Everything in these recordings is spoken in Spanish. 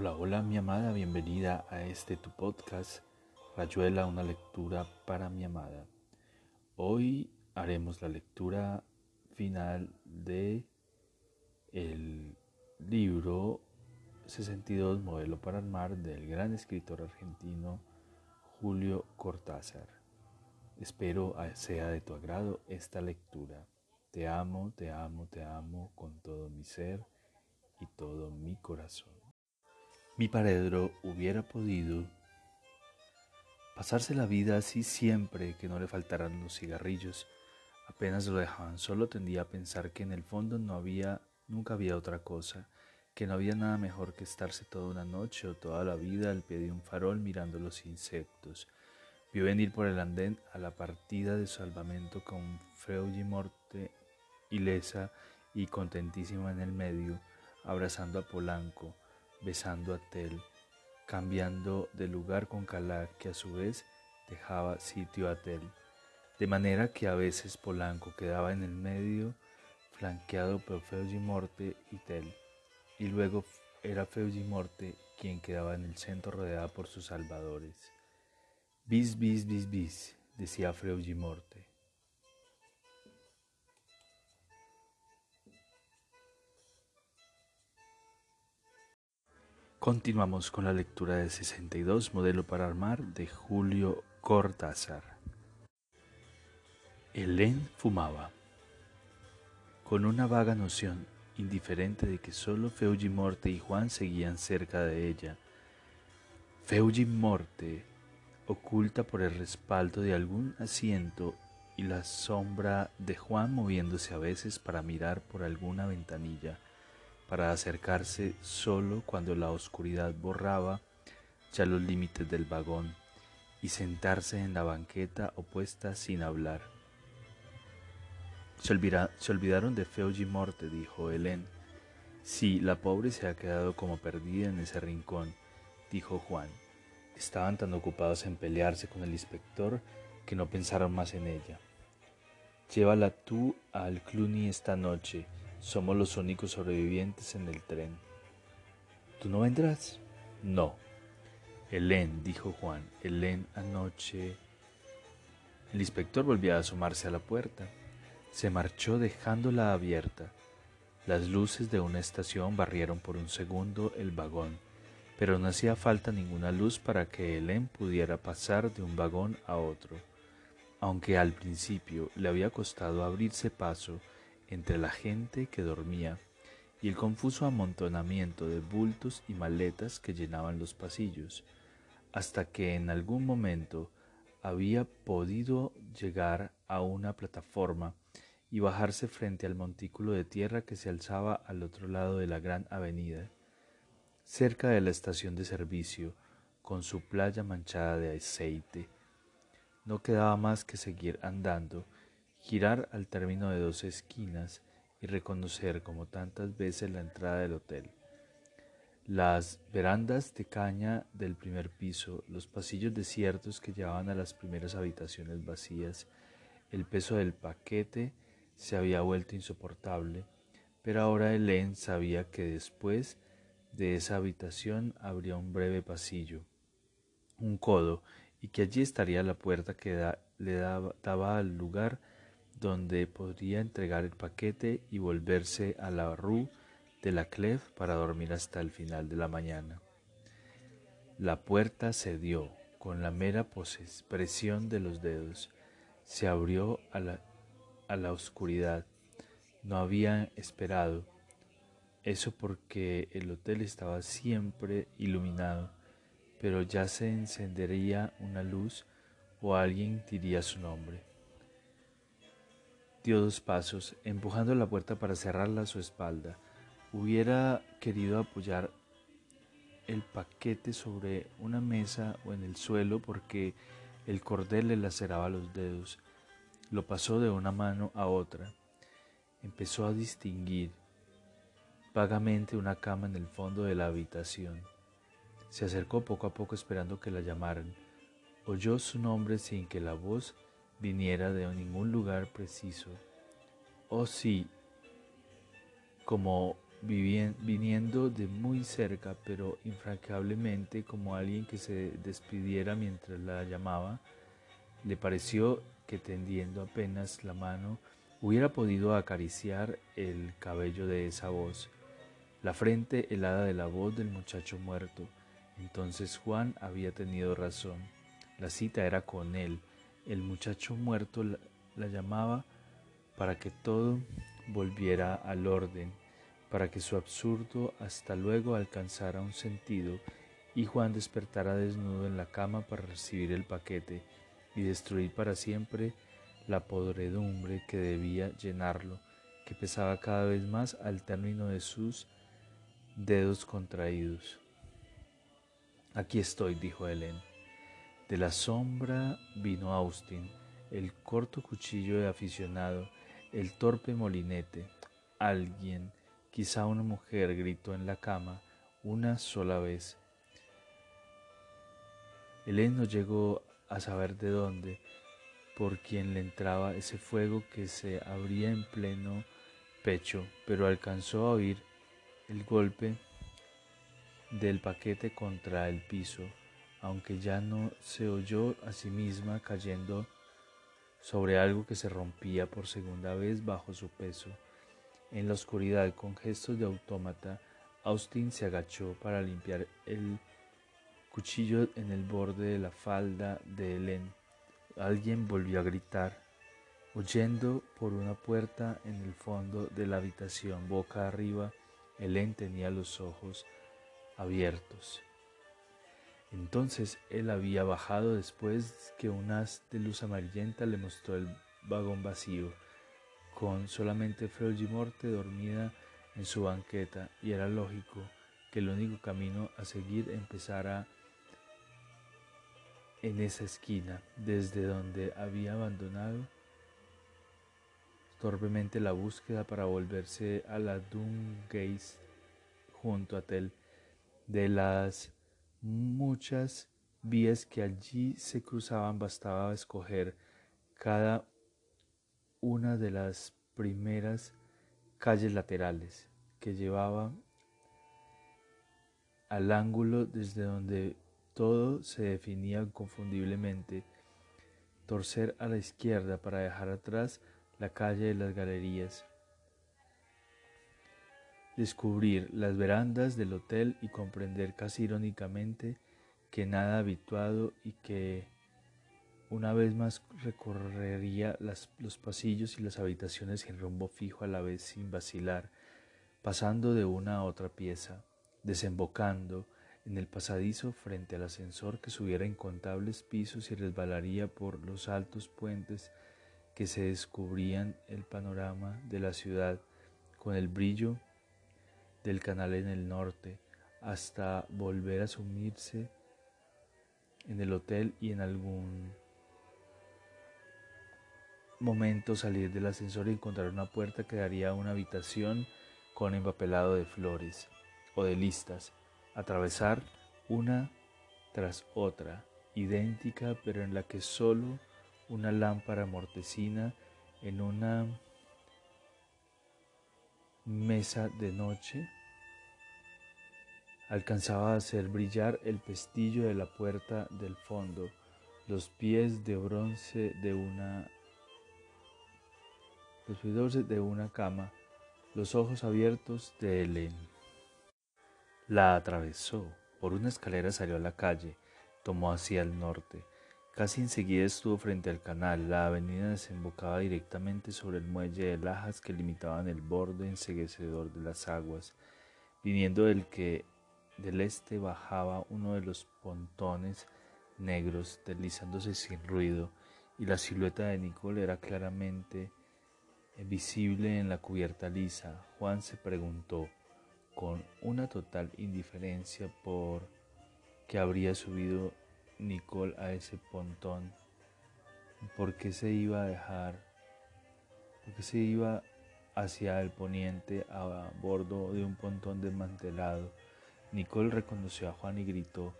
Hola, hola mi amada, bienvenida a este tu podcast, Rayuela, una lectura para mi amada. Hoy haremos la lectura final de el libro 62, Modelo para Armar, del gran escritor argentino Julio Cortázar. Espero sea de tu agrado esta lectura. Te amo, te amo, te amo con todo mi ser y todo mi corazón. Mi paredro hubiera podido pasarse la vida así siempre que no le faltaran los cigarrillos. Apenas lo dejaban solo tendía a pensar que en el fondo no había, nunca había otra cosa, que no había nada mejor que estarse toda una noche o toda la vida al pie de un farol mirando los insectos. Vio venir por el andén a la partida de salvamento con Freudy Morte ilesa y contentísima en el medio, abrazando a Polanco, besando a Tel, cambiando de lugar con Calac, que a su vez dejaba sitio a Tel, de manera que a veces Polanco quedaba en el medio, flanqueado por Morte y Tel, y luego era Morte quien quedaba en el centro rodeada por sus salvadores. Bis, bis, bis, bis, decía Morte. Continuamos con la lectura de 62, Modelo para Armar, de Julio Cortázar. Helen fumaba, con una vaga noción, indiferente de que solo Feuji Morte y Juan seguían cerca de ella. Feuji Morte, oculta por el respaldo de algún asiento y la sombra de Juan moviéndose a veces para mirar por alguna ventanilla para acercarse solo cuando la oscuridad borraba ya los límites del vagón y sentarse en la banqueta opuesta sin hablar. Se, olvidaron de Feuji Morte, dijo Helen. Sí, la pobre se ha quedado como perdida en ese rincón, dijo Juan. Estaban tan ocupados en pelearse con el inspector que no pensaron más en ella. Llévala tú al Cluny esta noche, somos los únicos sobrevivientes en el tren. ¿Tú no vendrás? No. Helen, dijo Juan, Helen anoche. El inspector volvió a asomarse a la puerta. Se marchó dejándola abierta. Las luces de una estación barrieron por un segundo el vagón, pero no hacía falta ninguna luz para que Helen pudiera pasar de un vagón a otro. Aunque al principio le había costado abrirse paso, entre la gente que dormía y el confuso amontonamiento de bultos y maletas que llenaban los pasillos, hasta que en algún momento había podido llegar a una plataforma y bajarse frente al montículo de tierra que se alzaba al otro lado de la gran avenida, cerca de la estación de servicio, con su playa manchada de aceite. No quedaba más que seguir andando girar al término de dos esquinas y reconocer como tantas veces la entrada del hotel. Las verandas de caña del primer piso, los pasillos desiertos que llevaban a las primeras habitaciones vacías, el peso del paquete se había vuelto insoportable, pero ahora Helen sabía que después de esa habitación habría un breve pasillo, un codo, y que allí estaría la puerta que le daba al lugar donde podría entregar el paquete y volverse a la rue de la Clef para dormir hasta el final de la mañana. La puerta cedió con la mera presión de los dedos. Se abrió a la, a la oscuridad. No había esperado. Eso porque el hotel estaba siempre iluminado, pero ya se encendería una luz o alguien diría su nombre. Dio dos pasos, empujando la puerta para cerrarla a su espalda. Hubiera querido apoyar el paquete sobre una mesa o en el suelo porque el cordel le laceraba los dedos. Lo pasó de una mano a otra. Empezó a distinguir vagamente una cama en el fondo de la habitación. Se acercó poco a poco esperando que la llamaran. Oyó su nombre sin que la voz viniera de ningún lugar preciso. Oh sí, como viniendo de muy cerca, pero infranqueablemente como alguien que se despidiera mientras la llamaba, le pareció que tendiendo apenas la mano hubiera podido acariciar el cabello de esa voz, la frente helada de la voz del muchacho muerto. Entonces Juan había tenido razón. La cita era con él. El muchacho muerto la, la llamaba para que todo volviera al orden para que su absurdo hasta luego alcanzara un sentido y Juan despertara desnudo en la cama para recibir el paquete y destruir para siempre la podredumbre que debía llenarlo, que pesaba cada vez más al término de sus dedos contraídos. Aquí estoy, dijo Helen. De la sombra vino Austin, el corto cuchillo de aficionado, el torpe molinete, alguien Quizá una mujer gritó en la cama una sola vez. Helen no llegó a saber de dónde, por quien le entraba ese fuego que se abría en pleno pecho, pero alcanzó a oír el golpe del paquete contra el piso, aunque ya no se oyó a sí misma cayendo sobre algo que se rompía por segunda vez bajo su peso. En la oscuridad, con gestos de autómata, Austin se agachó para limpiar el cuchillo en el borde de la falda de Helen. Alguien volvió a gritar, huyendo por una puerta en el fondo de la habitación, boca arriba. Helen tenía los ojos abiertos. Entonces él había bajado después que un haz de luz amarillenta le mostró el vagón vacío con solamente Morte dormida en su banqueta y era lógico que el único camino a seguir empezara en esa esquina, desde donde había abandonado torpemente la búsqueda para volverse a la Dungays junto a Tel. De las muchas vías que allí se cruzaban bastaba escoger cada una de las primeras calles laterales que llevaba al ángulo desde donde todo se definía inconfundiblemente, torcer a la izquierda para dejar atrás la calle de las galerías, descubrir las verandas del hotel y comprender casi irónicamente que nada habituado y que una vez más recorrería los pasillos y las habitaciones en rumbo fijo a la vez sin vacilar, pasando de una a otra pieza, desembocando en el pasadizo frente al ascensor que subiera incontables pisos y resbalaría por los altos puentes que se descubrían el panorama de la ciudad con el brillo del canal en el norte, hasta volver a sumirse en el hotel y en algún momento salir del ascensor y encontrar una puerta que daría a una habitación con empapelado de flores o de listas, atravesar una tras otra, idéntica pero en la que solo una lámpara mortecina en una mesa de noche alcanzaba a hacer brillar el pestillo de la puerta del fondo, los pies de bronce de una los de una cama, los ojos abiertos de Helen. La atravesó, por una escalera salió a la calle, tomó hacia el norte. Casi enseguida estuvo frente al canal. La avenida desembocaba directamente sobre el muelle de lajas que limitaban el borde enseguecedor de las aguas, viniendo del que del este bajaba uno de los pontones negros, deslizándose sin ruido, y la silueta de Nicole era claramente visible en la cubierta lisa, Juan se preguntó con una total indiferencia por qué habría subido Nicole a ese pontón, por qué se iba a dejar, por qué se iba hacia el poniente a bordo de un pontón desmantelado. Nicole reconoció a Juan y gritó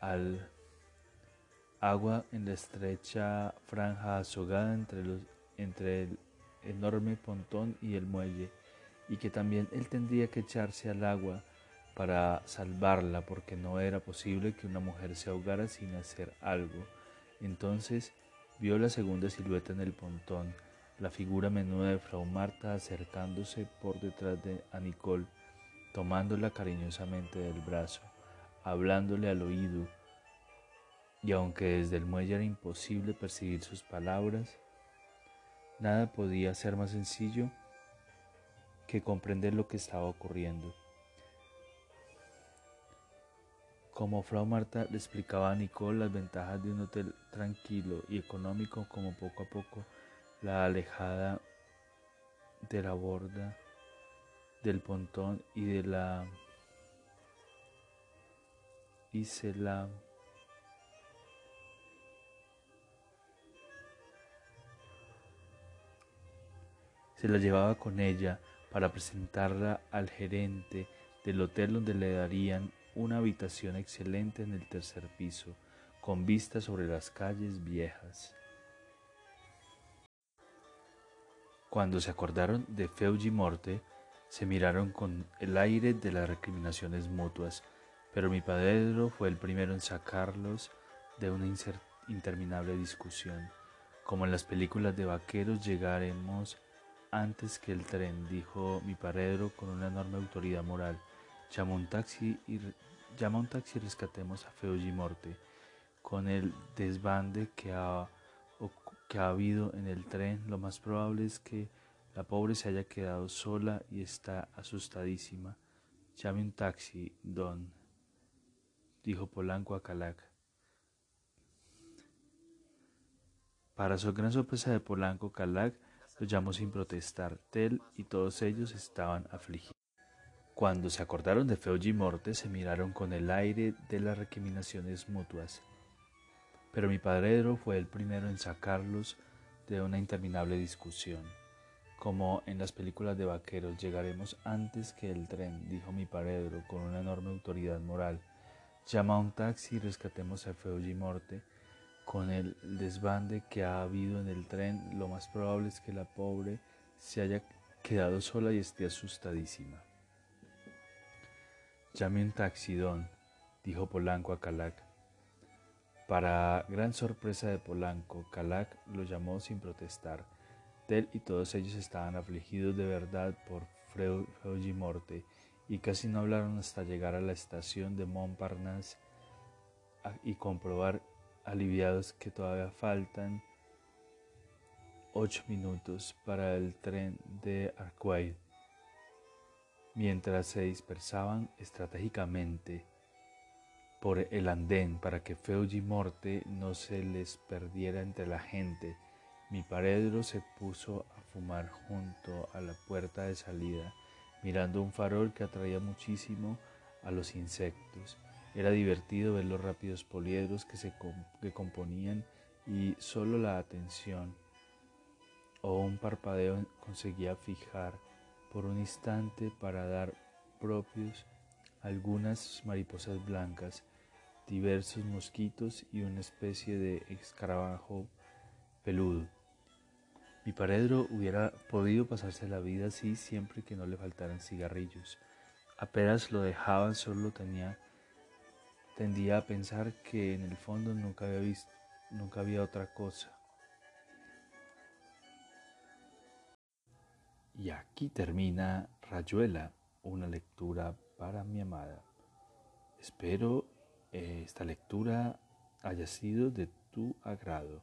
al agua en la estrecha franja azogada entre, entre el enorme pontón y el muelle. y que también él tendría que echarse al agua para salvarla porque no era posible que una mujer se ahogara sin hacer algo. Entonces vio la segunda silueta en el pontón, la figura menuda de Frau Marta acercándose por detrás de a Nicole, tomándola cariñosamente del brazo, hablándole al oído, y aunque desde el muelle era imposible percibir sus palabras, nada podía ser más sencillo que comprender lo que estaba ocurriendo. Como Frau Marta le explicaba a Nicole las ventajas de un hotel tranquilo y económico, como poco a poco la alejada de la borda del pontón y de la y se la se la llevaba con ella para presentarla al gerente del hotel donde le darían una habitación excelente en el tercer piso, con vista sobre las calles viejas. Cuando se acordaron de Feuji Morte, se miraron con el aire de las recriminaciones mutuas, pero mi padre fue el primero en sacarlos de una interminable discusión. Como en las películas de vaqueros llegaremos antes que el tren, dijo mi paredro con una enorme autoridad moral. Llama un taxi y, llama un taxi y rescatemos a Feuji Morte. Con el desbande que ha, que ha habido en el tren, lo más probable es que la pobre se haya quedado sola y está asustadísima. Llame un taxi, don, dijo Polanco a Calac. Para su gran sorpresa de Polanco, Calac lo llamó sin protestar. Tel y todos ellos estaban afligidos. Cuando se acordaron de Feuji Morte, se miraron con el aire de las recriminaciones mutuas. Pero mi padredro fue el primero en sacarlos de una interminable discusión. Como en las películas de vaqueros, llegaremos antes que el tren, dijo mi paredro con una enorme autoridad moral. Llama a un taxi y rescatemos a Feuji Morte. Con el desbande que ha habido en el tren, lo más probable es que la pobre se haya quedado sola y esté asustadísima. Llame un taxi, don, dijo Polanco a Calac. Para gran sorpresa de Polanco, Calac lo llamó sin protestar. Y todos ellos estaban afligidos de verdad por Morte y casi no hablaron hasta llegar a la estación de Montparnasse y comprobar aliviados que todavía faltan ocho minutos para el tren de Arcueil. Mientras se dispersaban estratégicamente por el andén para que Morte no se les perdiera entre la gente, mi paredro se puso a fumar junto a la puerta de salida, mirando un farol que atraía muchísimo a los insectos. Era divertido ver los rápidos poliedros que se que componían y solo la atención o un parpadeo conseguía fijar por un instante para dar propios algunas mariposas blancas, diversos mosquitos y una especie de escarabajo peludo. Mi paredro hubiera podido pasarse la vida así siempre que no le faltaran cigarrillos. Apenas lo dejaban, solo tenía tendía a pensar que en el fondo nunca había visto, nunca había otra cosa. Y aquí termina Rayuela, una lectura para mi amada. Espero eh, esta lectura haya sido de tu agrado.